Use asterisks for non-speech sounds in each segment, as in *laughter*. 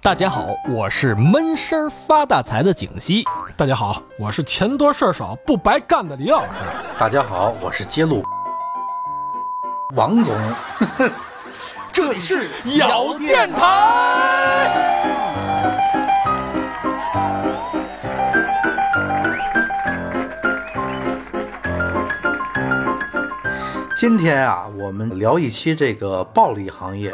大家好，我是闷声发大财的景熙。大家好，我是钱多事儿少不白干的李老师。大家好，我是揭露王总，*laughs* 这里是咬电台。今天啊，我们聊一期这个暴利行业。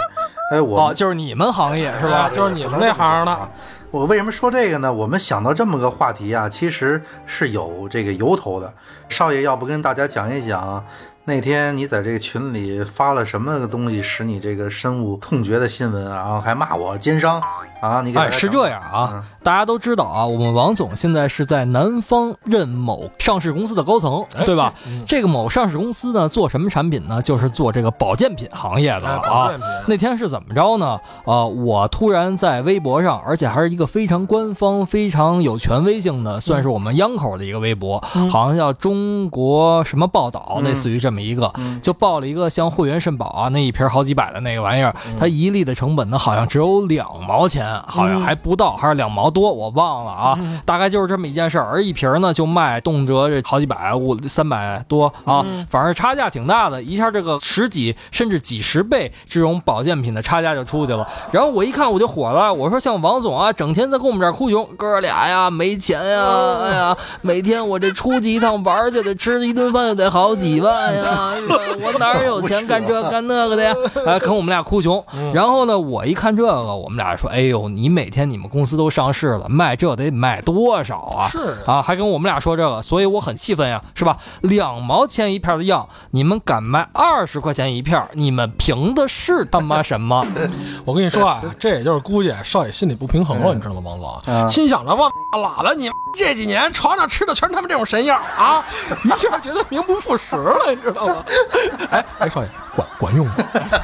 哎，我哦，就是你们行业是吧？就是你们那行的。啊我为什么说这个呢？我们想到这么个话题啊，其实是有这个由头的。少爷，要不跟大家讲一讲，那天你在这个群里发了什么个东西，使你这个深恶痛绝的新闻啊，然后还骂我奸商啊？你给哎，是这样啊，大家都知道啊，我们王总现在是在南方任某上市公司的高层，对吧？这个某上市公司呢，做什么产品呢？就是做这个保健品行业的哎，啊保。健品。那天是怎么着呢？呃，我突然在微博上，而且还是一个非常官方、非常有权威性的，算是我们央口的一个微博，好像叫中国什么报道，嗯类似于这么一个，嗯。就报了一个像汇源肾宝啊那一瓶好几百的那个玩意儿，它一粒的成本呢好像只有两毛钱，好像还不到，还是两毛多，我忘了啊，大概就是这么一件事儿。而一瓶呢就卖动辄这好几百、五三百多啊，反正差价挺大的，一下这个十几甚至几十倍这种保健品的差价就出去了。然后我一看我就火了，我说像王总啊，整天在跟我们这儿哭穷，哥俩呀没钱呀，哎呀，每天我这出去一趟玩儿去得吃一顿饭就得好几万呀，*laughs* 我哪有钱干这干那个的呀？哎，*laughs* 跟我们俩哭穷。然后呢，我一看这个，我们俩说，哎呦，你每天你们公司都上市了，卖这得卖多少啊？是啊，还跟我们俩说这个，所以我很气愤呀，是吧？两毛钱一片的药，你们敢卖二十块钱一片，你们凭的是他妈什么？*laughs* 我跟你说啊，这也就是估计少爷心里不平衡了，你知道吗，王总？嗯心想着我拉了，你这几年床上吃的全是他们这种神药啊，*laughs* 一下觉得名不副实了，你知道吗？*laughs* 哎哎，少爷管管用吗？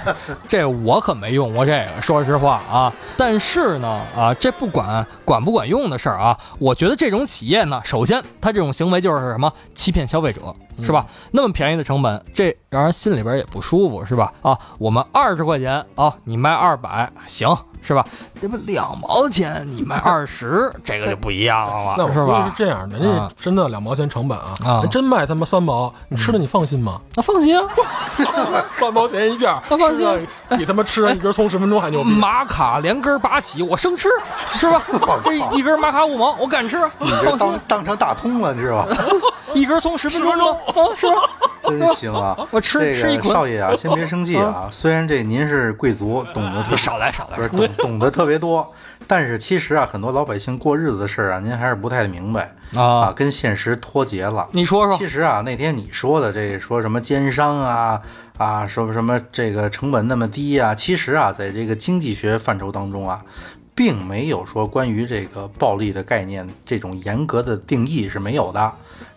*laughs* 这我可没用过这个，说实话啊。但是呢，啊，这不管管不管用的事儿啊，我觉得这种企业呢，首先他这种行为就是什么欺骗消费者，是吧？那么便宜的成本，这让人心里边也不舒服，是吧？啊，我们二十块钱啊，你卖二百，行。是吧？这不两毛钱，你卖 *laughs* 二十，这个就不一样了，那我估计是吧是？这样，人家啊真的两毛钱成本啊，啊真卖他妈三毛，你吃了你放心吗？那放心啊，*laughs* 三毛钱一片儿，那放心比他妈吃上一根葱十分钟还牛逼。玛卡连根拔起，我生吃，是吧？*laughs* 这一根玛卡五毛，我敢吃，放心当。当成大葱了，你知道吧？一根葱十分钟吗？啊，是吧？真行啊！我吃吃一捆少爷啊，先别生气啊。虽然这您是贵族，懂得特少来少来不是懂懂得特别多，但是其实啊，很多老百姓过日子的事儿啊，您还是不太明白啊，啊！跟现实脱节了。你说说其实啊，那天你说的这说什么奸商啊啊，说什么这个成本那么低啊，其实啊，在这个经济学范畴当中啊，并没有说关于这个暴利的概念这种严格的定义是没有的。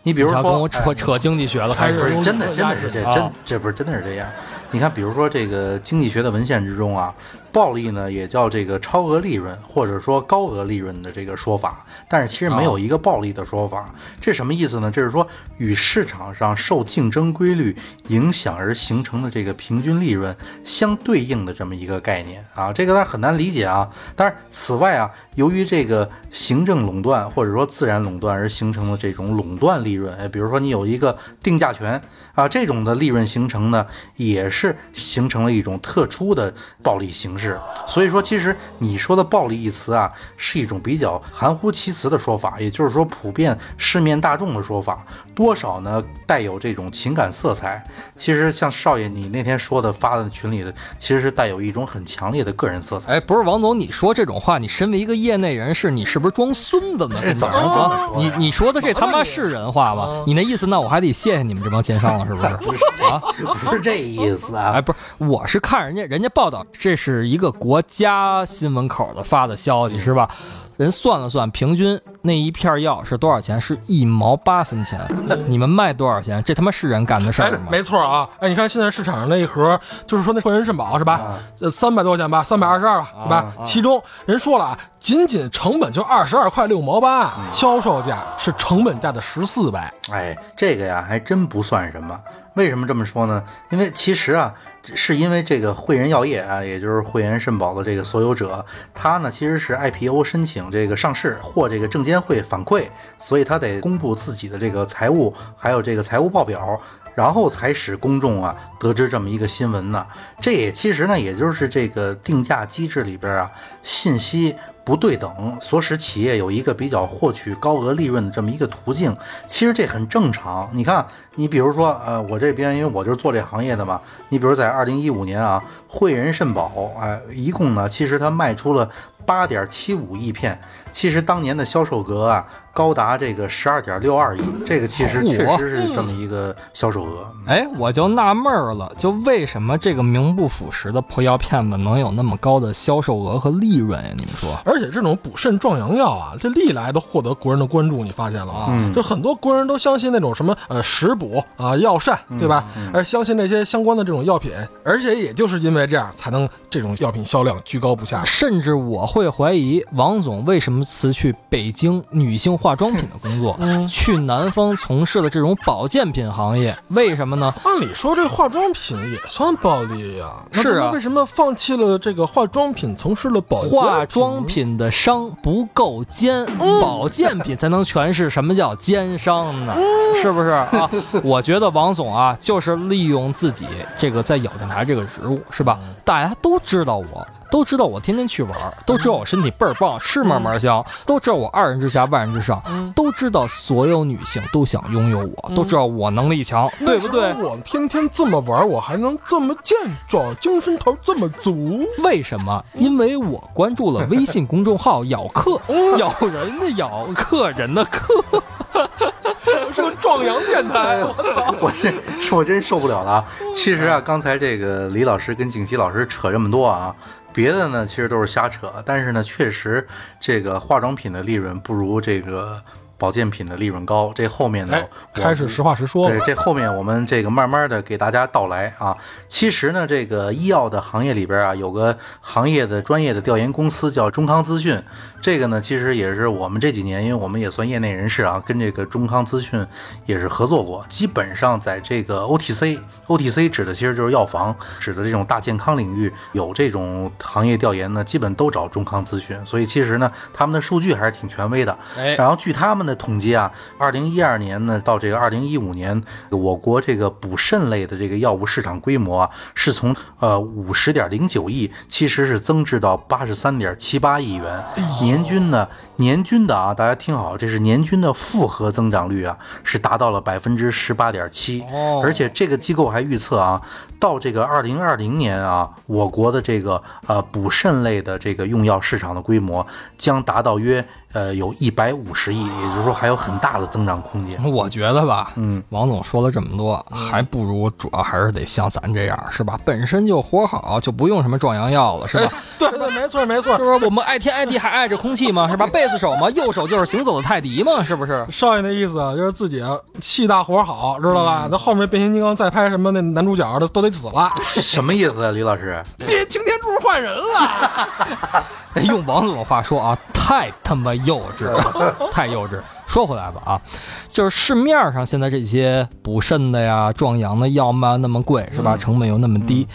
你比如说跟我扯扯经济学了，开始开始用不是真的，真的是这真啊这不是真的是这样。你看，比如说这个经济学的文献之中啊，暴利呢也叫这个超额利润或者说高额利润的这个说法，但是其实没有一个暴利的说法。这什么意思呢？这是说与市场上受竞争规律影响而形成的这个平均利润相对应的这么一个概念啊，这个当然很难理解啊。当然，此外啊，由于这个行政垄断或者说自然垄断而形成的这种垄断利润，哎，比如说你有一个定价权啊，这种的利润形成呢，也是形成了一种特殊的暴利形式。所以说，其实你说的暴力一词啊，是一种比较含糊其辞的说法，也就是说，普遍市面大众的说法，多少呢带有这种情感色彩。其实像少爷你那天说的发的群里的，其实是带有一种很强烈的个人色彩。哎，不是王总，你说这种话，你身为一个业内人士，你是不是装孙子呢？跟 *laughs* 怎么你你说的这他妈是人话吗？你那意思，那我还得谢谢你们这帮奸商了，是不是？*laughs* 啊？不是这意思啊哎，，不是，我是看人家人家报道，这是一个国家新闻口的发的消息是吧？人算了算，平均那一片药是多少钱？是一毛八分钱。*laughs* 你们卖多少钱？这他妈是人干的事哎儿吗？，没错啊！哎，你看现在市场上那一盒，就是说那汇仁肾宝是吧？呃，三百多块钱吧，三百二十二吧，对吧？其中人说了啊，仅仅成本就二十二块六毛八，销售价是成本价的十四倍。哎，这个呀还真不算什么。为什么这么说呢？因为其实啊，是因为这个汇仁药业啊，也就是汇仁肾宝的这个所有者，他呢其实是 IPO 申请这个上市或这个证监会反馈，所以他得公布自己的这个财务还有这个财务报表。然后才使公众啊得知这么一个新闻呢。这也其实呢，也就是这个定价机制里边啊信息不对等，所使企业有一个比较获取高额利润的这么一个途径。其实这很正常。你看，你比如说，呃，我这边因为我就是做这行业的嘛，你比如在二零一五年啊，汇仁肾宝，哎、一共呢，其实它卖出了八点七五亿片，其实当年的销售额啊。高达这个十二点六二亿，这个其实确实是这么一个销售额。哎，我就纳闷儿了，就为什么这个名不副实的破药片子能有那么高的销售额和利润呀？你们说？而且这种补肾壮阳药啊，这历来都获得国人的关注，你发现了啊？嗯就很多国人都相信那种什么呃食补啊、药膳，对吧？而相信那些相关的这种药品，而且也就是因为这样，才能这种药品销量居高不下。甚至我会怀疑王总为什么辞去北京女性化妆品的工作，去南方从事了这种保健品行业？为什么呢？按理说，这化妆品也算暴利呀、那是啊为什么放弃了这个化妆品，从事了保健化妆？品的商不够奸，保健品才能诠释什么叫奸商呢？是不是啊？我觉得王总啊，就是利用自己这个在咬电台这个职务，是吧？大家都知道我。都知道我天天去玩，都知道我身体倍儿棒，吃嘛嘛香，都知道我二人之下万人之上，都知道所有女性都想拥有我，都知道我能力强，对不对我天天这么玩，我还能这么健壮，精神头这么足。为什么？因为我关注了微信公众号“咬客 *laughs* ”，咬人的咬，客人的客。*laughs* 是个壮阳电台，我操！*laughs* 我这是我真受不了了啊！其实啊，刚才这个李老师跟景琦老师扯这么多啊，别的呢其实都是瞎扯，但是呢，确实这个化妆品的利润不如这个保健品的利润高。这后面呢开始实话实说对，这后面我们这个慢慢的给大家道来啊。其实呢，这个医药的行业里边啊，有个行业的专业的调研公司叫中康资讯。这个呢，其实也是我们这几年，因为我们也算业内人士啊，跟这个中康资讯也是合作过。基本上在这个 OTC，OTC 指的其实就是药房，指的这种大健康领域有这种行业调研呢，基本都找中康资讯。所以其实呢，他们的数据还是挺权威的。哎然后据他们的统计啊，二零一二年呢到这个二零一五年，我国这个补肾类的这个药物市场规模啊，是从呃五十点零九亿，其实是增至到八十三点七八亿元，年均呢年均的啊，大家听好，这是年均的复合增长率啊，是达到了百分之十八点七，哦。而且这个机构还预测啊，到这个二零二零年啊，我国的这个呃补肾类的这个用药市场的规模将达到约呃有一百五十亿，也就是说还有很大的增长空间。我觉得吧，嗯，王总说了这么多，还不如主要还是得像咱这样，是吧？本身就活好，就不用什么壮阳药了，是吧？对对，没错没错是。不是？我们爱天爱地还爱着空气吗？是吧？贝斯手嘛，右手就是行走的泰迪嘛，是不是？少爷那意思啊，就是自己气大活好，知道吧？那后面变形金刚再拍什么那男主角的都得死了，什么意思啊，李老师？别擎天柱换人了。*laughs* 哎 *laughs* 用王总的话说啊，太他妈幼稚了，*laughs* 太幼稚。说回来吧啊，就是市面上现在这些补肾的呀、壮阳的药嘛那么贵，是吧？成本又那么低，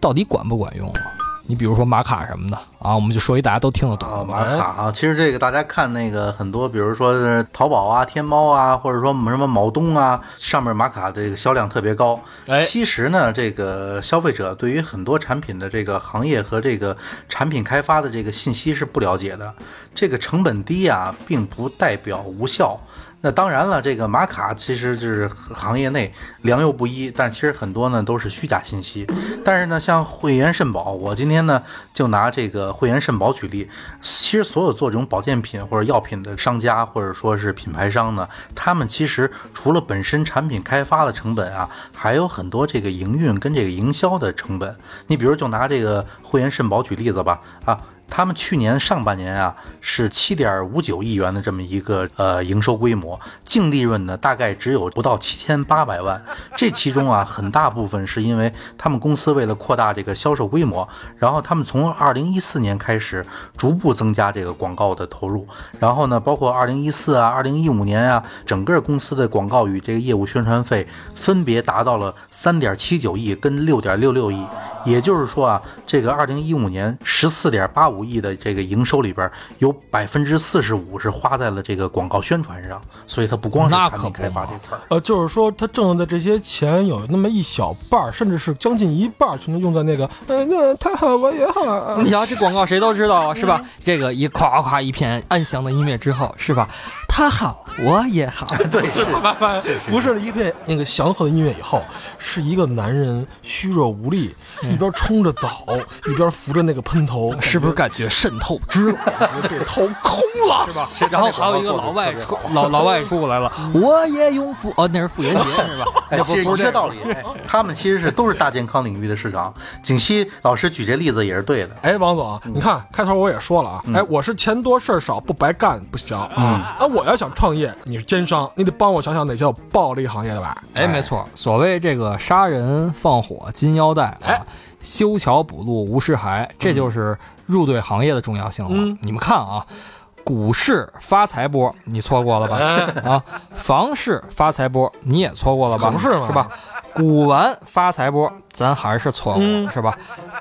到底管不管用啊？你比如说玛卡什么的啊，我们就说一大家都听得懂啊，的玛卡啊，其实这个大家看那个很多，比如说是淘宝啊、天猫啊，或者说什么某东啊，上面玛卡这个销量特别高。哎其实呢，这个消费者对于很多产品的这个行业和这个产品开发的这个信息是不了解的。这个成本低啊，并不代表无效。那当然了，这个玛卡其实就是行业内良莠不一，但其实很多呢都是虚假信息。但是呢，像汇源肾宝，我今天呢就拿这个汇源肾宝举例。其实所有做这种保健品或者药品的商家，或者说是品牌商呢，他们其实除了本身产品开发的成本啊，还有很多这个营运跟这个营销的成本。你比如就拿这个汇源肾宝举例子吧，啊。他们去年上半年啊是七点五九亿元的这么一个呃营收规模，净利润呢大概只有不到七千八百万。这其中啊很大部分是因为他们公司为了扩大这个销售规模，然后他们从二零一四年开始逐步增加这个广告的投入，然后呢，包括二零一四啊、二零一五年啊，整个公司的广告与这个业务宣传费分别达到了三点七九亿跟六点六六亿。也就是说啊，这个二零一五年十四点八五亿的这个营收里边，有百分之四十五是花在了这个广告宣传上，所以它不光是产品开发这词儿。呃，就是说他挣的这些钱有那么一小半儿，甚至是将近一半儿，全都用在那个，呃，那他好我也好。你瞧这广告谁都知道啊，是吧？这个一夸夸一片安详的音乐之后，是吧？他好我也好，*laughs* 对，*laughs* 是不是一片那个祥和的音乐以后，是一个男人虚弱无力，一边冲着澡，一边扶着那个喷头，是不是感觉渗透支了？*laughs* 这头空了，*laughs* 是吧？然后还有一个老外出老老外出过来了，我也用妇哦，那是妇炎洁是吧？哎，其实一个道理，*laughs* 哎他们其实是都是大健康领域的市场。景熙老师举这例子也是对的。哎，王总，你看开头我也说了啊，哎，我是钱多事儿少，不白干不行啊。那，我要想创业，你是奸商，你得帮我想想哪些有暴利行业的吧？哎，没错，所谓这个杀人放火金腰带啊，修桥补路无尸骸，这就是入对行业的重要性了。你们看啊。股市发财波，你错过了吧？啊，房市发财波，你也错过了吧？不是嘛是吧？古玩发财波，咱还是错过了，是吧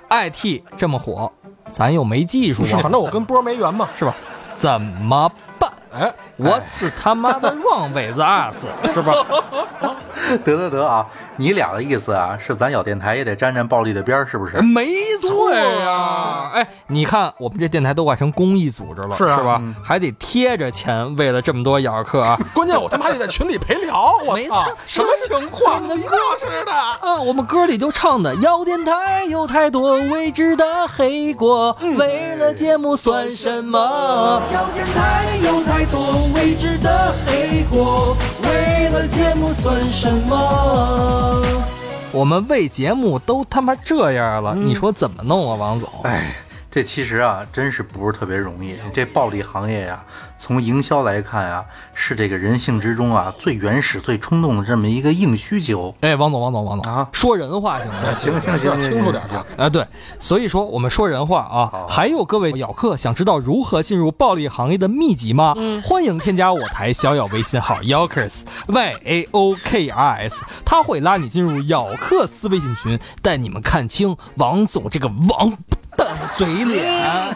？IT 这么火，咱又没技术啊，反正我跟波没缘嘛。是吧？怎么办？哎，我是他妈的 wrong with us，是吧？得得得啊，你俩的意思啊，是咱小电台也得沾沾暴力的边儿，是不是？没错呀、呀哎，你看我们这电台都快成公益组织了，是啊吧？还得贴着钱，为了这么多咬客啊。*laughs* 关键我他妈还得在群里陪聊，我没操错，什么情况？一个似的。啊，我们歌里就唱的，要电台有太多未知的黑锅，为了节目算什么？要电台有太多未知的黑锅，为了节目算什么？我们为节目都他妈这样了，你说怎么弄啊，王总？哎，这其实啊，真是不是特别容易。这暴利行业呀、从营销来看啊，是这个人性之中啊最原始、最冲动的这么一个硬需求。哎，王总，王总，王总啊说人话行吗？行行行，清楚点儿行。啊，对，所以说我们说人话啊，还有各位咬客想知道如何进入暴利行业的秘籍吗？欢迎添加我台小咬微信号 Yokers Y A O K R S，他会拉你进入咬客私微信群，带你们看清王总这个王八蛋的嘴脸。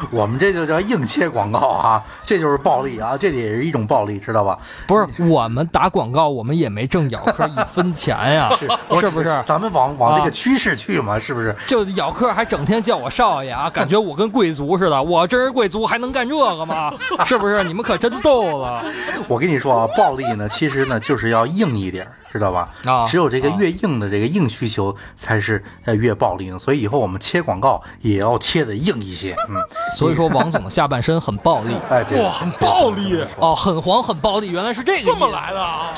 *laughs* 我们这就叫硬切广告啊，这就是暴利啊，这也是一种暴利，知道吧？不是我们打广告，我们也没挣咬客一分钱呀，*laughs* 是不是？咱们往往这啊个趋势去嘛，是不是？就咬客还整天叫我少爷啊，感觉我跟贵族似的。我真是贵族，还能干这个吗？是不是？你们可真逗了。*laughs* 我跟你说啊，暴利呢，其实呢就是要硬一点儿，知道吧？啊。只有这个越硬的这个硬需求才是呃越暴力的。所以以后我们切广告也要切的硬一些，嗯，*laughs* 所以说，王总的下半身很暴力。哎，对。哇，很暴力，哦，很黄很暴力，原来是这个这么来的啊！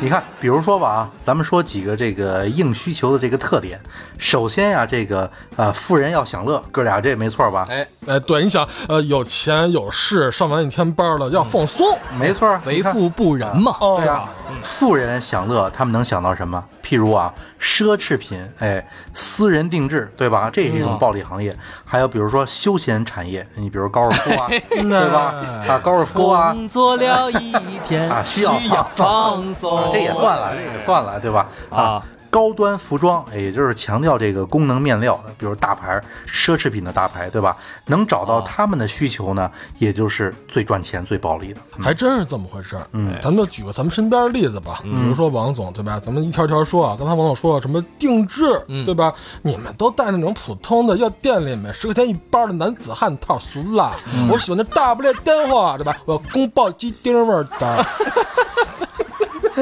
你看，比如说吧啊，咱们说几个这个硬需求的这个特点。首先呀、这个呃，富人要享乐，哥俩这没错吧？哎，哎，对，你想，呃，有钱有势，上完一天班了，要放松。没错，为富不仁嘛。哦对啊，富人享乐，他们能想到什么？譬如啊，奢侈品，哎，私人定制，对吧？这是一种暴利行业。还有比如说休闲产业，你比如高尔夫啊，*laughs* 对吧？啊，高尔夫啊，工作了一天啊，需要要放松啊，这也算了，这也算了，对吧？啊。高端服装，哎也就是强调这个功能面料，比如大牌、奢侈品的大牌，对吧？能找到他们的需求呢，也就是最赚钱、最暴利的。还真是这么回事儿。嗯，咱们就举个咱们身边的例子吧，比如说王总，对吧？咱们一条条说啊，刚才王总说了什么定制，对吧？你们都带那种普通的，要店里面十块钱一包的男子汉套，俗了。我喜欢那大不列颠货，对吧？我要宫爆鸡丁味儿的。*laughs*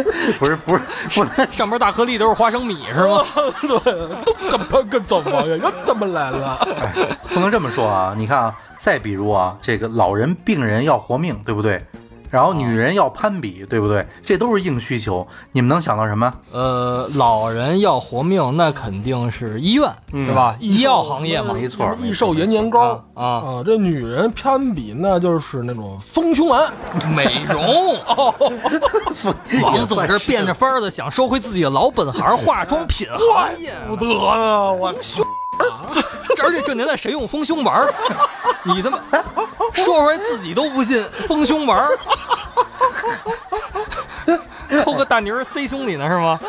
*laughs* 不是不是不能 *laughs* 上面大颗粒都是花生米是吗？*laughs* 对，都怎么个怎么呀？又怎么来了？不能这么说啊！你看啊，再比如啊，这个老人病人要活命，对不对？然后女人要攀比，对不对？这都是硬需求。你们能想到什么？呃，老人要活命，那肯定是医院，嗯是吧？医药行业嘛，没错益寿延年膏啊啊这女人攀比那就是那种丰胸丸，美容。*laughs* *laughs* 王总这变着法儿的想收回自己的老本行，化妆品行业。*laughs* 不得啊！我 *laughs* 而且这年代谁用丰胸丸儿？你他妈 *laughs* 说出来自己都不信，丰胸丸儿，*laughs* 抠个大泥儿塞胸里呢是吗？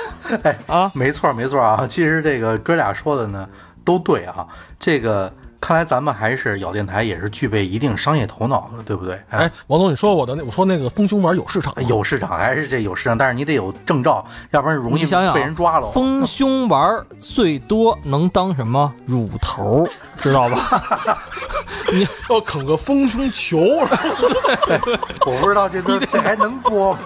哎啊没错没错啊。其实这个哥俩说的呢都对啊。这个看来咱们还是咬电台也是具备一定商业头脑的，对不对？哎，王总，你说我的那我说那个丰胸丸有市场吗？有市场还是这有市场，但是你得有证照，要不然容易被人抓了。丰胸丸最多能当什么乳头，知道吧？*laughs* 你要啃个丰胸球，*laughs* 我不知道这都这还能播吗？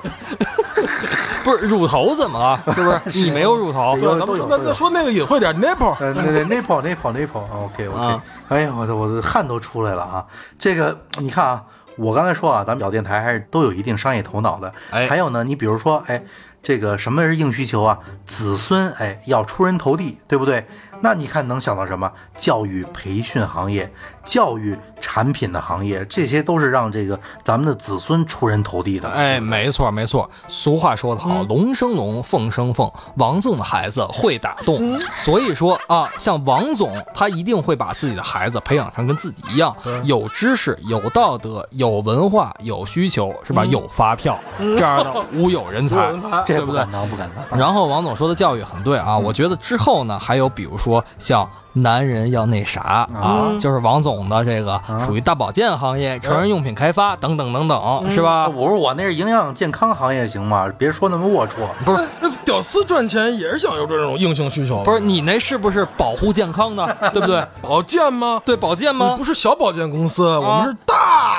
*laughs* 不是乳头怎么了？是不是？*laughs* 你没有乳头有咱们说那那说那个隐晦点，nipple，呃，那那 nipple nipple nipple，OK OK，啊哎呀，我的我的汗都出来了啊！这个你看啊，我刚才说啊，咱们小电台还是都有一定商业头脑的。哎还有呢，你比如说，哎，这个什么是硬需求啊？子孙哎要出人头地，对不对？那你看能想到什么？教育培训行业、教育产品的行业，这些都是让这个咱们的子孙出人头地的。哎，没错没错，俗话说得好，龙生龙，凤生凤。王总的孩子会打洞，所以说啊，像王总，他一定会把自己的孩子培养成跟自己一样，有知识、有道德、有文化、有需求，是吧？有发票这样的无有人才，*laughs* 这对不对不敢？当，不敢当。然后王总说的教育很对啊，我觉得之后呢，还有比如说像男人要那啥啊，就是王总的这个属于大保健行业、成人用品开发等等等等，是吧？我说我那是营养健康行业行吗？别说那么龌龊。不是那屌丝赚钱也是想有这种硬性需求，不是你那是不是保护健康的，*laughs* 对不对？保健吗？对保健吗不？是小保健公司，我们是大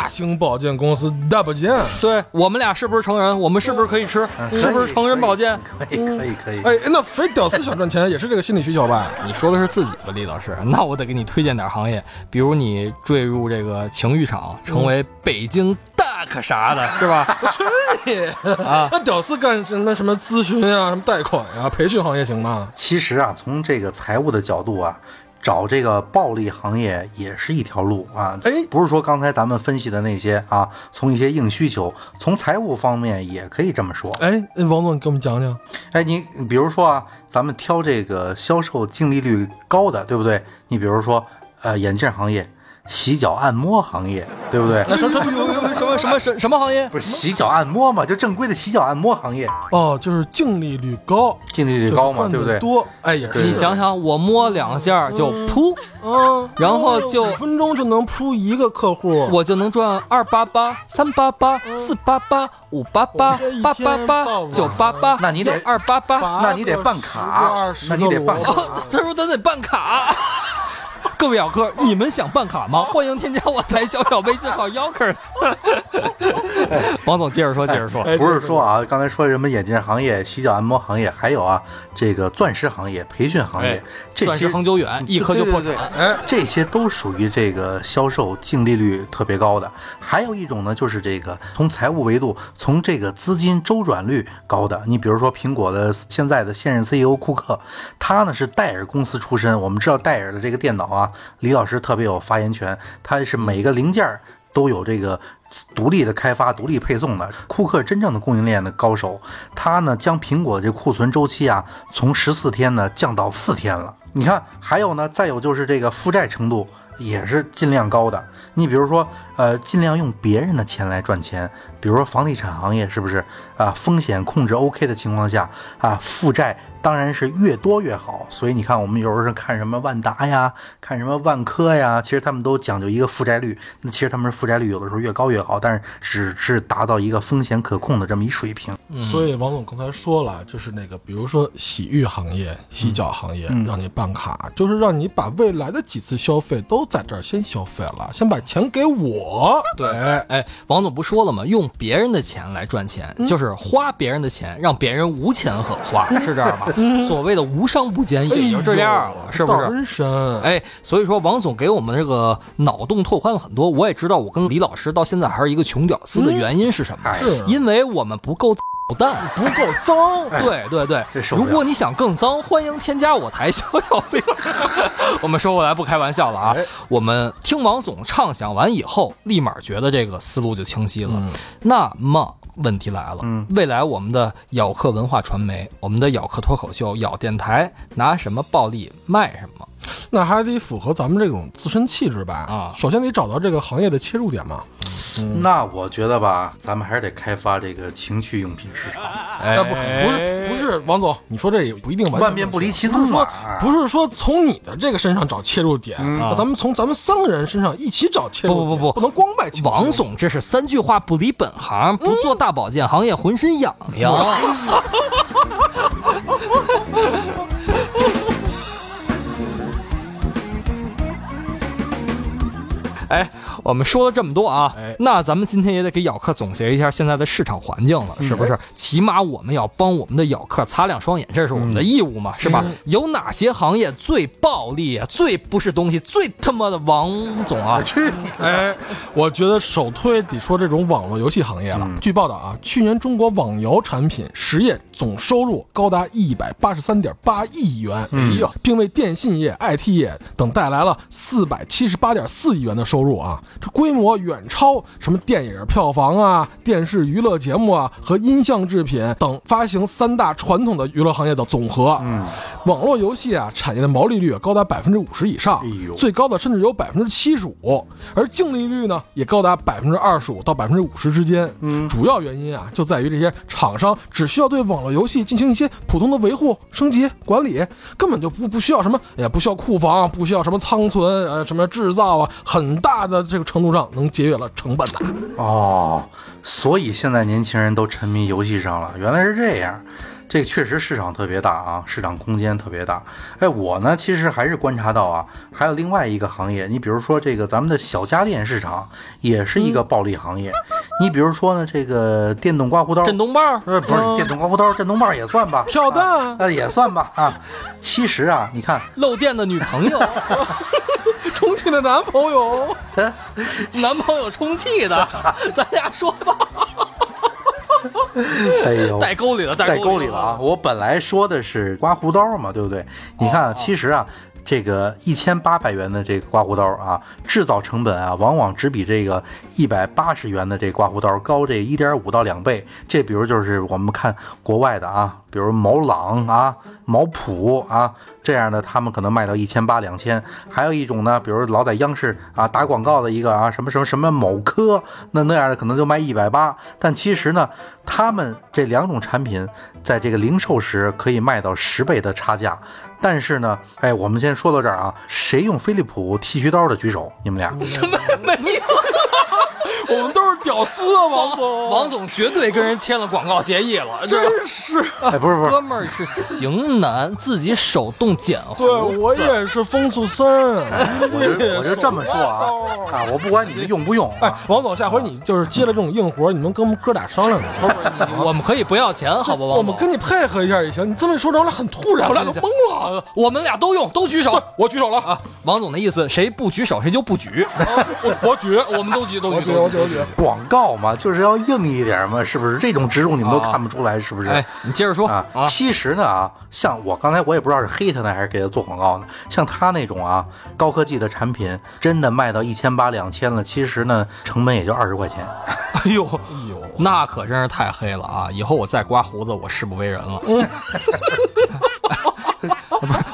型保健公司，大保健。对我们俩是不是成人？我们是不是可以吃？嗯是不是成人保健？可以可以可以。哎，那非屌丝想赚钱也是这个心理需求吧？你说的是自己吧，李老师？*laughs* 那我得给你推荐点行业，比如你坠入这个情欲场，成为北京大可啥的，*laughs* 是吧？啊那屌丝干什么什么咨询啊、什么贷款啊、培训行业行吗？其实啊，从这个财务的角度啊，找这个暴利行业也是一条路啊。哎不是说刚才咱们分析的那些啊，从一些硬需求，从财务方面也可以这么说。哎，王总，你给我们讲讲。哎，你你比如说啊，咱们挑这个销售净利率高的，对不对？你比如说呃，眼镜行业、洗脚按摩行业，对不对？什么什么什么什么什什么行业？不是洗脚按摩嘛，就正规的洗脚按摩行业，哦，就是净利率高，净利率高嘛，对不对？多，哎，也是。你想想，我摸两下就噗，嗯，然后就五分钟就能扑一个客户，我就能赚二八八、三八八、四八八、五八八八天八八九八八，那你得二八八。那你得办卡，那你得办 *laughs* 他说咱得办卡。各位小哥，你们想办卡吗？欢迎添加我台小小微信号 Yokers。*laughs* 王总接着说，接着说。哎不是说啊，刚才说什么眼镜行业、洗脚按摩行业，还有啊，这个钻石行业、培训行业哎，这钻石些恒久远，一颗就破产。哎，这些都属于这个销售净利率特别高的。还有一种呢，就是这个从财务维度，从这个资金周转率高的。你比如说苹果的现在的现任 CEO 库克，他呢是戴尔公司出身。我们知道戴尔的这个电脑啊，李老师特别有发言权，他是每个零件儿都有这个。独立的开发、独立配送的，库克真正的供应链的高手，他呢将苹果这库存周期啊从十四天呢降到四天了。你看，还有呢，再有就是这个负债程度也是尽量高的。你比如说，呃，尽量用别人的钱来赚钱，比如说房地产行业是不是啊？风险控制 OK 的情况下啊，负债当然是越多越好。所以你看，我们有时候看什么万达呀，看什么万科呀，其实他们都讲究一个负债率。那其实他们负债率有的时候越高越好，但是只是达到一个风险可控的这么一水平。所以王总刚才说了，就是那个，比如说洗浴行业、洗脚行业，嗯让你办卡，就是让你把未来的几次消费都在这儿先消费了，先把钱给我，对哎哎，王总不说了吗？用别人的钱来赚钱，就是花别人的钱，让别人无钱可花，*laughs* 是这样吧？*laughs* 所谓的无商不奸，也就这样了，是不是？道真深。哎，所以说王总给我们这个脑洞拓宽了很多。我也知道，我跟李老师到现在还是一个穷屌丝的原因是什么？因为我们不够蛋。不够脏，*laughs* 对对对如果你想更脏，欢迎添加我台逍遥微信。我们说回来不开玩笑了啊哎，我们听王总畅想完以后，立马觉得这个思路就清晰了。那么问题来了，嗯未来我们的咬客文化传媒，我们的咬客脱口秀、咬电台，拿什么暴利卖什么？那还得符合咱们这种自身气质吧？啊首先得找到这个行业的切入点嘛。那我觉得吧，咱们还是得开发这个情趣用品市场，哎啊，不，不是，不是，王总，你说这也不一定完全万变不离其宗不是说不是说从你的这个身上找切入点，那咱们从咱们三个人身上一起找切入点，不不不不不能光卖王总，这是三句话不离本行，不做大保健行业浑身痒痒。*laughs* *laughs* 哎，我们说了这么多啊，哎那咱们今天也得给咬客总结一下现在的市场环境了，是不是？起码我们要帮我们的咬客擦亮双眼，这是我们的义务嘛，是吧？有哪些行业最暴利啊？最不是东西，最他妈的王总啊！*laughs* 去你！哎，我觉得首推得说这种网络游戏行业了。嗯据报道啊，去年中国网游产品实业总收入高达一百八十三点八亿元，嗯哎呦，并为电信业、IT 业等带来了四百七十八点四亿元的收入啊，这规模远超什么电影票房啊、电视娱乐节目啊和音像制品等发行三大传统的娱乐行业的总和。嗯，网络游戏啊，产业的毛利率高达百分之五十以上，哎最高的甚至有百分之七十五，而净利率呢也高达百分之二十五到百分之五十之间。嗯，主要原因啊就在于这些厂商只需要对网络游戏进行一些普通的维护、升级、管理，根本就不不需要什么，也不需要库房，不需要什么仓存，呃，什么制造啊，很大的这个程度上能节约了成本的。哦，所以现在年轻人都沉迷游戏上了，原来是这样。这个确实市场特别大啊，市场空间特别大。哎，我呢其实还是观察到啊，还有另外一个行业，你比如说这个咱们的小家电市场也是一个暴利行业。你比如说呢，这个电动刮胡刀，震动棒，呃，不是电动刮胡刀，震动棒也算吧，*laughs* 跳蛋呃也算吧啊。其实啊，你看，漏电的女朋友，*laughs* 充气的男朋友，男朋友充气的，咱俩说吧，*laughs* 哎呦，带沟里了，带沟沟里了啊！！我本来说的是刮胡刀嘛，对不对？你看啊，其实啊，这个一千八百元的这个刮胡刀啊，制造成本啊，往往只比这个一百八十元的这刮胡刀高这一点五到两倍。这比如就是我们看国外的啊，比如毛朗啊、毛普啊这样的，他们可能卖到一千八两千。还有一种呢，比如老在央视啊打广告的一个啊什么什么什么某科，那那样的可能就卖一百八。但其实呢，他们这两种产品在这个零售时可以卖到十倍的差价。但是呢，哎，我们先说到这儿啊，谁用飞利浦剃须刀的举手？你们俩？*laughs* 我们都是屌丝啊，王总，王总绝对跟人签了广告协议了，真是。哎，不是不是，哥们儿是型男，自己手动剪胡对我也是风速三，我就我就这么说啊 *laughs* 啊，我不管你们用不用哎啊，，王总，下回你就是接了这种硬活，你能跟我们哥俩商量商量。*laughs* 我们可以不要钱，好不？王总我们跟你配合一下也行。你这么一说，让我俩很突然，我俩都行懵了。呃我们俩都用，都举手我举手了，啊！王总的意思，谁不举手谁就不举，我我举，*laughs* 我们都举，都举，我举，我举，我举。广告嘛，就是要硬一点嘛，是不是？这种植入你们都看不出来，是不是？哎，你接着说啊，其实呢啊，像我刚才我也不知道是黑他呢还是给他做广告呢，像他那种啊高科技的产品，真的卖到一千八两千了，其实呢成本也就二十块钱。*laughs* 哎呦，哎呦，那可真是太黑了啊！以后我再刮胡子，我誓不为人了。*laughs*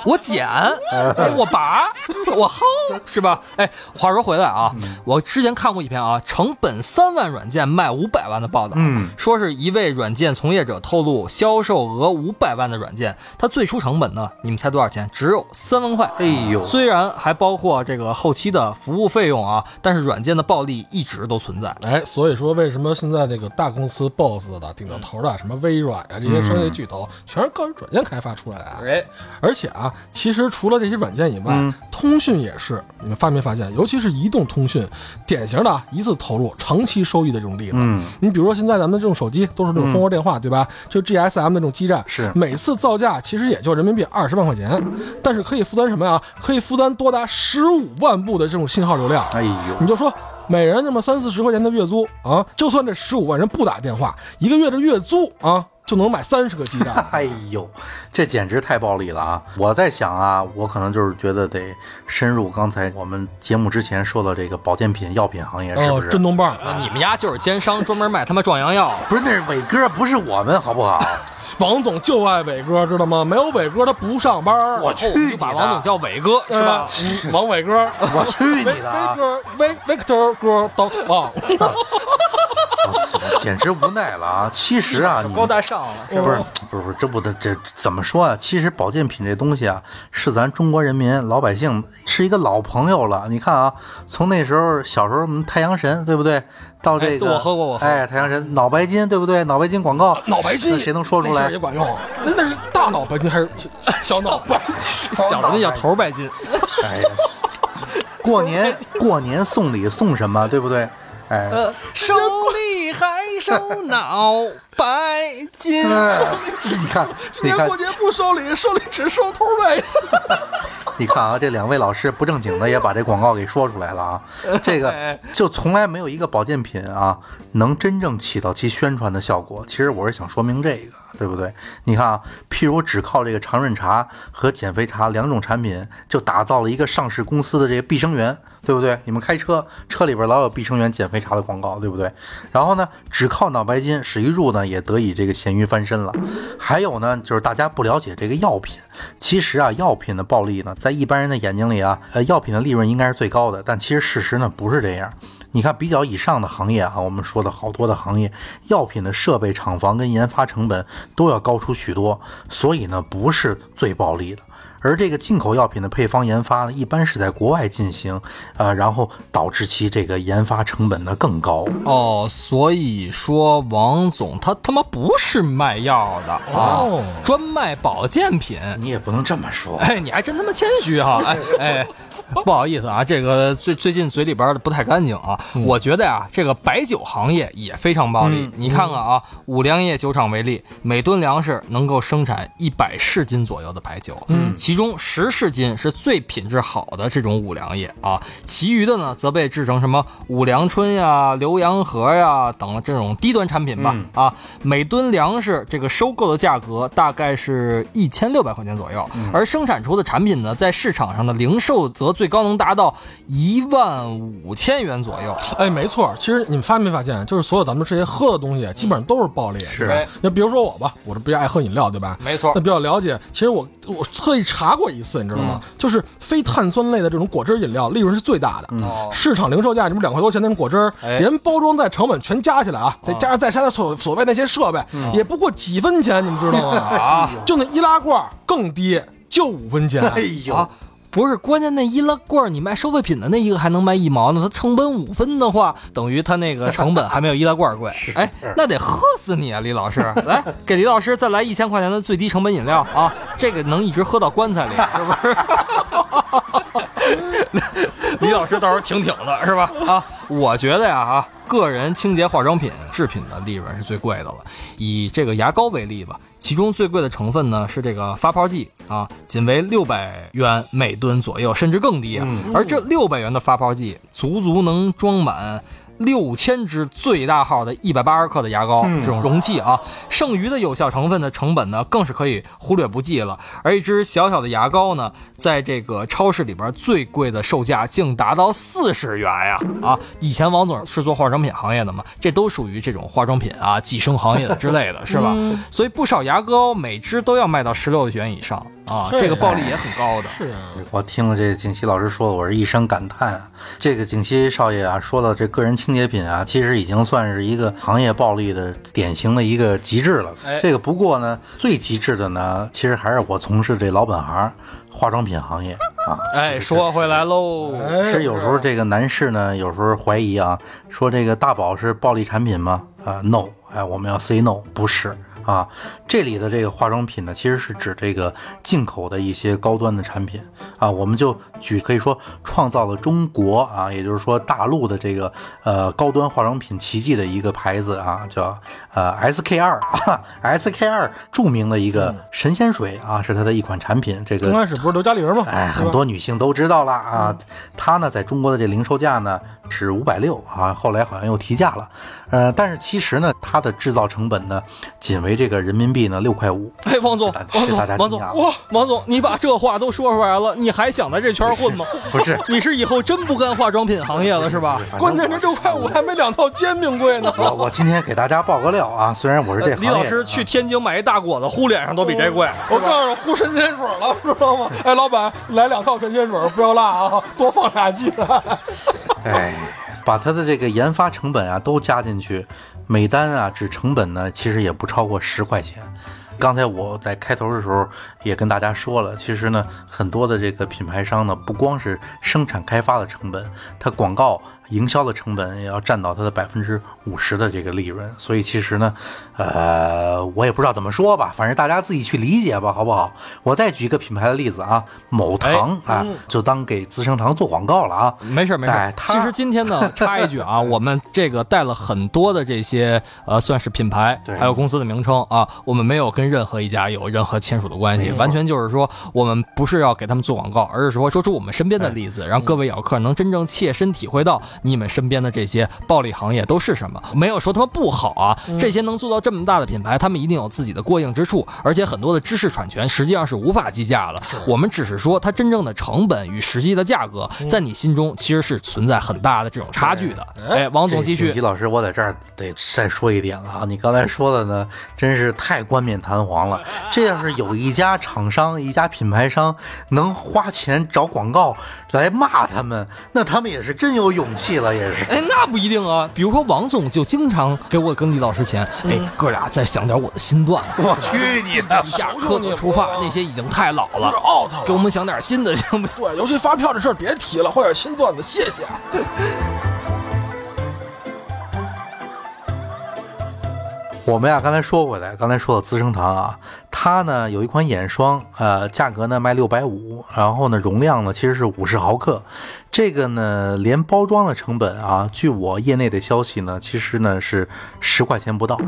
我剪，*laughs* 哎我拔，我薅，是吧？哎，话说回来啊，我之前看过一篇啊，成本三万软件卖五百万的报道，嗯说是一位软件从业者透露，销售额五百万的软件，它最初成本呢，你们猜多少钱？只有三万块。哎呦，虽然还包括这个后期的服务费用啊，但是软件的暴利一直都存在。哎，所以说为什么现在这个大公司 BOSS 的顶到头的，什么微软呀、这些商业巨头，全是靠软件开发出来的啊。哎，而且啊，其实除了这些软件以外，嗯通讯也是，你们发没发现？尤其是移动通讯，典型的啊一次投入长期收益的这种例子。嗯，你比如说现在咱们的这种手机都是这种蜂窝电话，对吧？就 GSM 那种基站，是每次造价其实也就人民币二十万块钱，但是可以负担什么呀？可以负担多达十五万部的这种信号流量。哎呦，你就说每人那么三四十块钱的月租啊，就算这十五万人不打电话，一个月的月租啊就能买三十个鸡蛋。*laughs* 哎呦，这简直太暴利了啊！我在想啊，我可能就是觉得得深入刚才我们节目之前说的这个保健品、药品行业，是哦不，是？震动棒，那你们家就是奸商，专门卖他妈壮阳药。不是，那是伟哥，不是我们，好不好？*laughs* 王总就爱伟哥，知道吗？没有伟哥他不上班。我去你以后我们就把王总！叫伟哥，是吧？嗯王伟哥，我去你的啊！伟哥，伟 Victor 哥到王。*laughs* 我简直无奈了啊！其实啊，你高大上了，是？不是不是不是，这不得这怎么说啊？其实保健品这东西啊，是咱中国人民老百姓是一个老朋友了。你看啊，从那时候小时候我们太阳神，对不对？到这哎个，我喝过我喝哎，太阳神脑白金，对不对？脑白金广告，脑白金谁能说出来也？管用？那那是大脑白金还是小 *laughs* 脑白金？小的那叫头白金，哎呀，过年过年送礼送什么，对不对？哎，手里还手脑白金。嗯你看，你看今年过，节不收礼，收礼只收头呗。*laughs* 你看啊，这两位老师不正经的也把这广告给说出来了啊。这个就从来没有一个保健品啊能真正起到其宣传的效果。其实我是想说明这个，对不对？你看啊，譬如只靠这个常润茶和减肥茶两种产品，就打造了一个上市公司的这个碧生源，对不对？你们开车车里边老有碧生源减肥茶的广告，对不对？然后呢，只靠脑白金，史玉柱呢也得以这个咸鱼翻身了。还有呢，就是大家不了解这个药品，其实啊，药品的暴利呢，在一般人的眼睛里啊，呃，药品的利润应该是最高的，但其实事实呢不是这样。你看，比较以上的行业啊，我们说的好多的行业，药品的设备、厂房跟研发成本都要高出许多，所以呢，不是最暴利的。而这个进口药品的配方研发呢，一般是在国外进行，呃，然后导致其这个研发成本呢更高。哦，所以说王总他他妈不是卖药的啊哦，专卖保健品。你也不能这么说，哎，你还真他妈谦虚哈！*laughs* 哎哎，*laughs* 不好意思啊，这个最最近嘴里边的不太干净啊。我觉得呀、这个白酒行业也非常暴利。你看看啊，五粮液酒厂为例，每吨粮食能够生产一百市斤左右的白酒，嗯，其中十市斤是最品质好的这种五粮液啊，其余的呢则被制成什么五粮春呀、浏阳河呀等这种低端产品吧。啊，每吨粮食这个收购的价格大概是一千六百块钱左右，而生产出的产品呢，在市场上的零售则最高能达到一万五千元左右。哎，没错，其实你们发没发现，就是所有咱们这些喝的东西，基本上都是暴利。是那比如说我吧，我这比较爱喝饮料，对吧？没错那比较了解。其实我我特意查过一次，你知道吗？就是非碳酸类的这种果汁饮料，利润是最大的。哦市场零售价，你们两块多钱的那种果汁连包装袋成本全加起来啊，再加上再加上所所谓那些设备，也不过几分钱，你们知道吗？啊就那易拉罐更低，就五分钱。哎呦，啊，不是，关键那易拉罐你卖收废品的那一个还能卖一毛呢，它成本五分的话，等于它那个成本还没有易拉罐贵。*laughs* 哎，那得喝死你啊，李老师！*laughs* 来，给李老师再来一千块钱的最低成本饮料啊，这个能一直喝到棺材里，是不是？*laughs* *laughs* 李老师到时候挺挺的，是吧？啊，我觉得呀，啊，个人清洁化妆品制品的利润是最贵的了。以这个牙膏为例吧，其中最贵的成分呢是这个发泡剂啊，仅为六百元每吨左右，甚至更低啊。而这六百元的发泡剂，足足能装满。六千支最大号的一百八十克的牙膏、这种容器啊，剩余的有效成分的成本呢，更是可以忽略不计了。而一支小小的牙膏呢，在这个超市里边最贵的售价竟达到四十元呀！啊，以前王总是做化妆品行业的嘛，这都属于这种化妆品啊、寄生行业的之类的，是吧？所以不少牙膏每支都要卖到十六元以上啊，这个暴利也很高的。是啊，我听了这景熙老师说的，我是一声感叹啊。这个景熙少爷啊，说到这个人清洁品啊，其实已经算是一个行业暴利的典型的一个极致了。哎这个不过呢，最极致的呢，其实还是我从事这老本行化妆品行业啊。哎，说回来喽，是有时候这个男士呢，有时候怀疑啊，说这个大宝是暴利产品吗？啊，no，哎，我们要 say no，不是啊。这里的这个化妆品呢，其实是指这个进口的一些高端的产品啊。我们就举可以说创造了中国啊，也就是说大陆的这个呃高端化妆品奇迹的一个牌子啊，叫呃 SK 二，*laughs* SK 二著名的一个神仙水啊，是它的一款产品。这个刚开始不是刘嘉玲吗？哎，很多女性都知道了啊。它呢，在中国的这零售价呢是五百六啊，后来好像又提价了。呃，但是其实呢，它的制造成本呢，仅为这个人民币呢六块五。*laughs* 哎，王总，王总，王总，哇，王总，你把这话都说出来了，你还想在这圈混吗？不是，*laughs* 你是以后真不干化妆品行业了是吧？关键是六块五还没两套煎饼贵呢。我我今天给大家爆个料啊，虽然我是这李老师去天津买一大果子，糊脸上都比这贵。我告诉你，糊神仙水了，知道吗？哎，老板，来两套神仙水，不要辣啊，多放俩鸡蛋。*laughs* 哎，把它的这个研发成本啊都加进去，每单啊只成本呢其实也不超过十块钱。刚才我在开头的时候也跟大家说了，其实呢，很多的这个品牌商呢，不光是生产开发的成本，它广告营销的成本也要占到它的百分之五十的这个利润。所以其实呢，呃，我也不知道怎么说吧，反正大家自己去理解吧，好不好？我再举一个品牌的例子啊，某糖啊，就当给资生堂做广告了啊。没事没事哎，*laughs* 其实今天呢，插一句啊，我们这个带了很多的这些呃，算是品牌，还有公司的名称啊，我们没有跟任何一家有任何签署的关系，完全就是说我们不是要给他们做广告，而是说说出我们身边的例子，让各位咬客能真正切身体会到你们身边的这些暴利行业都是什么。没有说他们不好啊，这些能做到这么大的品牌，他们一定有自己的过硬之处，而且很多的知识产权实际上是无法计价的。我们只是说它真正的成本与实际的价格，在你心中其实是存在很大的这种差距的。哎，王总继续李。老师，我在这儿得再说一点了啊！你刚才说的呢，真是太冠冕堂皇了。这要是有一家厂商、一家品牌商能花钱找广告来骂他们，那他们也是真有勇气了，也是。哎，那不一定啊。比如说王总就经常给我跟李老师钱，哎，哥俩再想点我的新段子。我去你的！一下科子出发那些已经太老了给我们想点新的行不行？对，尤其发票这事儿别提了，换点新段子，谢谢。我们呀，刚才说回来，刚才说到资生堂啊，它呢有一款眼霜，呃，价格呢卖六百五，然后呢容量呢其实是五十毫克，这个呢连包装的成本啊，据我业内的消息呢，其实呢是十块钱不到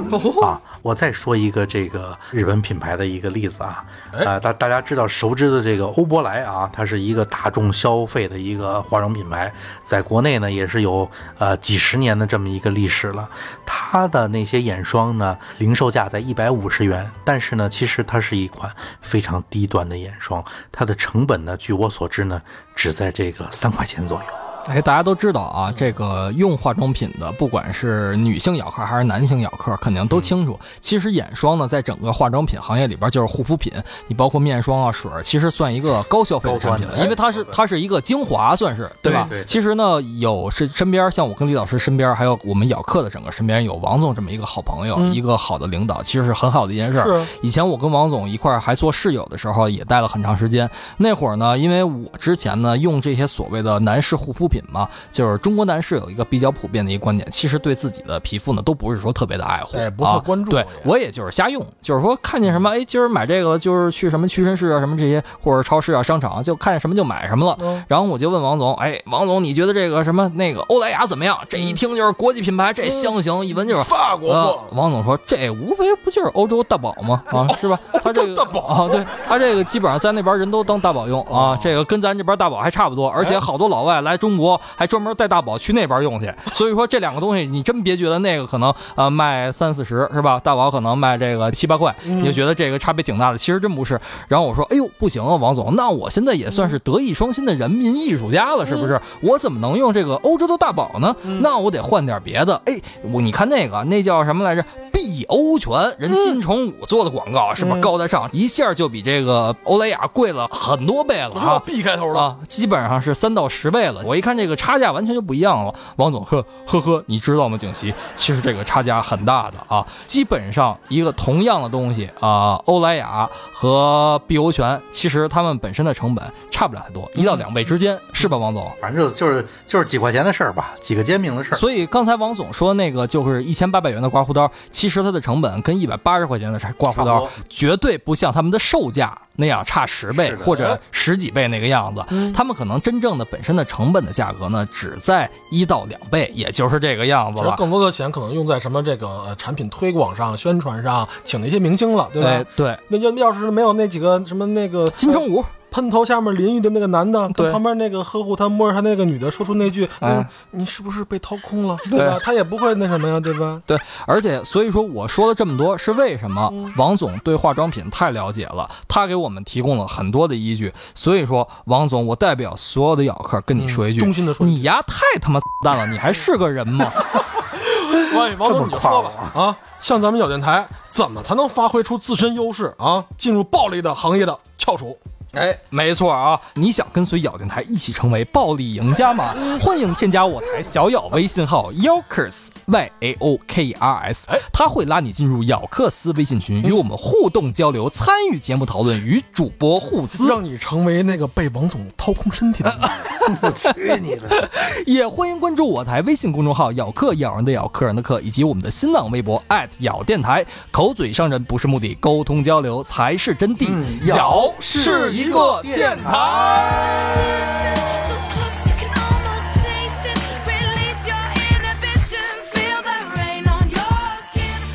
啊。我再说一个这个日本品牌的一个例子啊，呃，大大家知道熟知的这个欧珀莱啊，它是一个大众消费的一个化妆品牌，在国内呢也是有呃几十年的这么一个历史了。它的那些眼霜呢，零售价在一百五十元，但是呢，其实它是一款非常低端的眼霜，它的成本呢，据我所知呢，只在这个三块钱左右。哎，大家都知道啊，这个用化妆品的，不管是女性咬客还是男性咬客，肯定都清楚。其实眼霜呢，在整个化妆品行业里边就是护肤品，你包括面霜啊、水儿，其实算一个高消费的产品了，因为它是它是一个精华，算是对吧？其实呢，有是身边像我跟李老师身边，还有我们咬客的整个身边有王总这么一个好朋友，一个好的领导，其实是很好的一件事儿。是以前我跟王总一块还做室友的时候，也待了很长时间。那会儿呢，因为我之前呢用这些所谓的男士护肤品嘛，就是中国男士有一个比较普遍的一个观点，其实对自己的皮肤呢都不是说特别的爱护，哎不特关注对我也就是瞎用，就是说看见什么，哎，今儿买这个，就是去什么屈臣氏啊什么这些，或者超市啊商场啊，就看见什么就买什么了。嗯然后我就问王总，哎，王总，你觉得这个什么那个欧莱雅怎么样？这一听就是国际品牌，这香型，一闻就是法国王总说这无非不就是欧洲大宝吗？啊，是吧？他这个大宝啊，对他这个基本上在那边人都当大宝用啊，这个跟咱这边大宝还差不多，而且好多老外来中国还专门带大宝去那边用去。所以说这两个东西，你真别觉得那个可能呃卖三四十是吧？大宝可能卖这个七八块，你就觉得这个差别挺大的，其实真不是。然后我说，哎呦，不行啊，王总，那我现在也算是德艺双馨的人民艺术家了，是不是？我怎么能用这个欧洲的大宝呢？那我得换点别的。哎，我你看那个那叫什么来着？碧欧泉，人金城武做的广告是不是？高大上，一下就比这个欧莱雅贵了很多倍了啊！B 开头的，啊，基本上是三到十倍了。我一看这个差价完全就不一样了。王总，呵呵呵，你知道吗？景琦，其实这个差价很大的啊。基本上一个同样的东西啊，欧莱雅和碧欧泉，其实它们本身的成本差不了太多，一到两倍之间，是吧，王总？反正就就是就是几块钱的事儿吧，几个煎饼的事儿。所以刚才王总说那个就是一千八百元的刮胡刀，其其实它的成本跟一百八十块钱的刮胡刀绝对不像他们的售价那样差十倍或者十几倍那个样子。他们可能真正的本身的成本的价格呢，只在一到两倍，也就是这个样子了。更多的钱可能用在什么这个呃产品推广上、宣传上，请那些明星了，对吧？哎，对，那就要是没有那几个什么那个金城武，喷头下面淋浴的那个男的，对跟旁边那个呵护他、摸着他那个女的说出那句：“哎嗯，你是不是被掏空了？”对吧？他也不会那什么呀，对吧？对，而且所以说我说了这么多是为什么？王总对化妆品太了解了，他给我们提供了很多的依据。所以说，王总，我代表所有的咬客跟你说一句，嗯衷心的说你丫太他妈蛋了，你还是个人吗？*laughs* 喂，王总，你就说吧啊，像咱们咬电台，怎么才能发挥出自身优势啊，进入暴利的行业的翘楚？哎，没错啊！你想跟随咬电台一起成为暴力赢家吗？欢迎添加我台小咬微信号 Yokers Y A O K R S，他会拉你进入咬克斯微信群，与我们互动交流，参与节目讨论，与主播互撕。让你成为那个被王总掏空身体的你。*laughs* 我去你的！也欢迎关注我台微信公众号“咬客咬人的咬客人的客”，以及我们的新浪微博咬电台。口嘴伤人不是目的，沟通交流才是真谛。嗯咬是一个电台。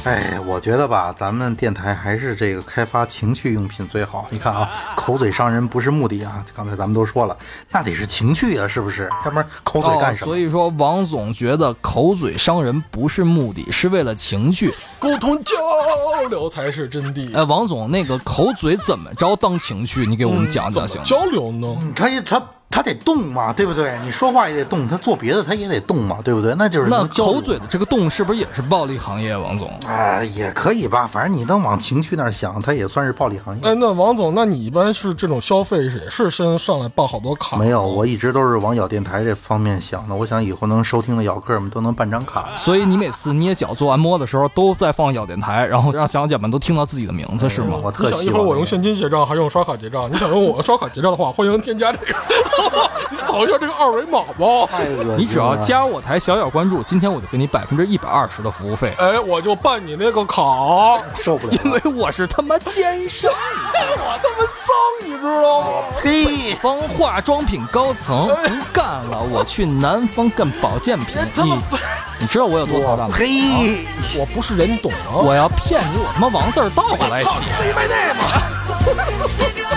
哎，我觉得吧，咱们电台还是这个开发情趣用品最好。你看啊，口嘴伤人不是目的啊，刚才咱们都说了，那得是情趣啊，是不是？要不然口嘴干什么？哦所以说，王总觉得口嘴伤人不是目的，是为了情趣。沟通交流才是真谛。哎，王总，那个口嘴怎么着当情趣？你给我们讲讲行吗？交流呢？他一他他得动嘛，对不对？你说话也得动，他做别的他也得动嘛，对不对？那就是那口嘴的这个动是不是也是暴力行业？王总，啊、也可以吧，反正你能往情趣那儿想，它也算是暴力行业。哎，那王总，那你一般是这种消费是也是先上来办好多卡？没有，我一直都是往咬电台这方面想的。我想以后能收听的咬客们都能办张卡。所以你每次捏脚做按摩的时候都在放咬电台，然后让小姐们都听到自己的名字，是吗？我你想特希望一会儿我用现金结账，还是用刷卡结账？你想用我刷卡结账的话，欢迎添加这个，*laughs* 你扫一下这个二维码吧。太恶心了！你只要加我台小小关注，今天我就给你百分之一百二十的服务费，哎，我就办你那个卡，受不了因为我是他妈奸商。*laughs* 我他妈脏，你知道吗？嘿，方化妆品高层不干了，我去南方干保健品。你你知道我有多操蛋吗？嘿，我不是人，懂吗？我要骗你，我他妈王字倒过来写。*laughs*